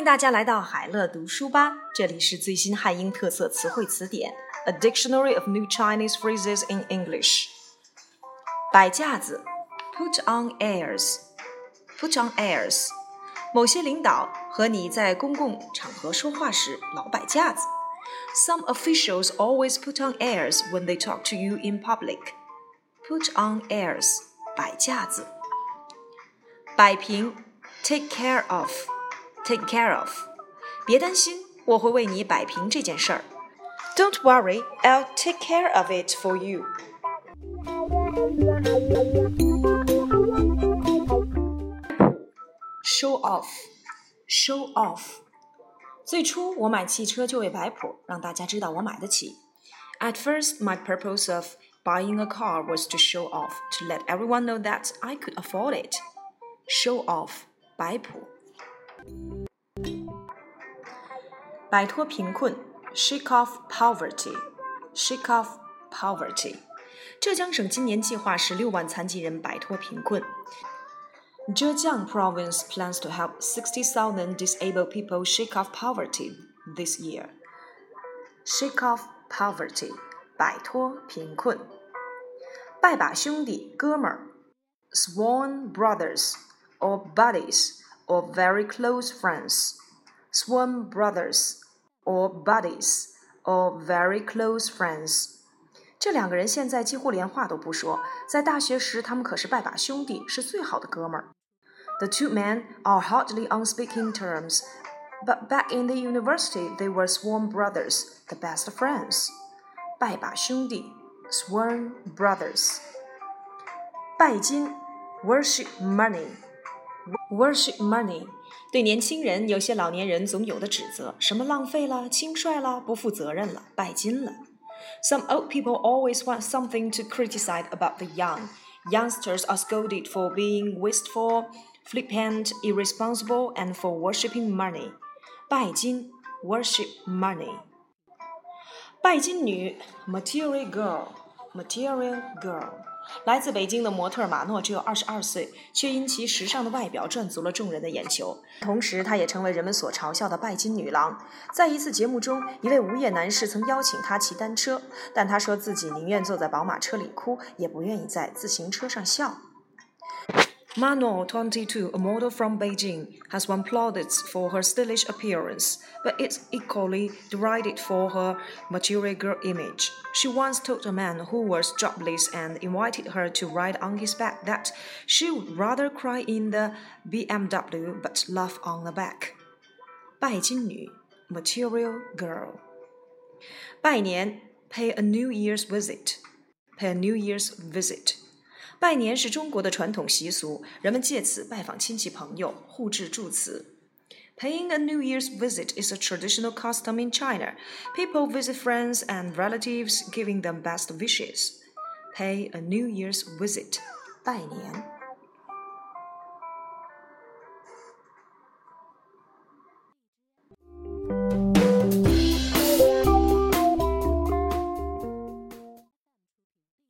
迎大家来到海乐读书吧，这里是最新汉英特色词汇词典，A Dictionary of New Chinese Phrases in English。摆架子，put on airs，put on airs。某些领导和你在公共场合说话时老摆架子。Some officials always put on airs when they talk to you in public. Put on airs，摆架子。摆平，take care of，take care of。别担心，我会为你摆平这件事儿。Don't worry, I'll take care of it for you. Show off, show off。最初我买汽车就为摆谱，让大家知道我买得起。At first, my purpose of buying a car was to show off, to let everyone know that I could afford it. Show off，摆谱。 摆脱贫困，shake off poverty，shake off poverty。浙江省今年计划使六万残疾人摆脱贫困。Zhejiang province plans to help 60,000 disabled people shake off poverty this year. Shake off poverty，摆脱贫困。拜把兄弟，哥们儿，sworn brothers or buddies or very close friends. Sworn brothers or buddies or very close friends. 这两个人现在几乎连话都不说，在大学时他们可是拜把兄弟，是最好的哥们儿。The two men are hardly on speaking terms, but back in the university they were sworn brothers, the best friends. 拜把兄弟，sworn brothers. 拜金，worship money. Worship money，对年轻人，有些老年人总有的指责，什么浪费了、轻率了、不负责任了、拜金了。some old people always want something to criticize about the young. Youngsters are scolded for being wasteful, flippant, irresponsible, and for worshipping money. 拜金 worship money. 拜金女 material girl, Material girl. 来自北京的模特马诺只有二十二岁，却因其时尚的外表赚足了众人的眼球。同时，她也成为人们所嘲笑的拜金女郎。在一次节目中，一位无业男士曾邀请她骑单车，但她说自己宁愿坐在宝马车里哭，也不愿意在自行车上笑。Mano, 22, a model from Beijing, has won plaudits for her stylish appearance, but is equally derided for her material girl image. She once told a man who was jobless and invited her to ride on his back that she would rather cry in the BMW but laugh on the back. 拜金女 material girl. 拜年 pay a New Year's visit. Pay a New Year's visit. 拜年是中国的传统习俗，人们借此拜访亲戚朋友，互致祝词。Paying a New Year's visit is a traditional custom in China. People visit friends and relatives, giving them best wishes. Pay a New Year's visit. 拜年。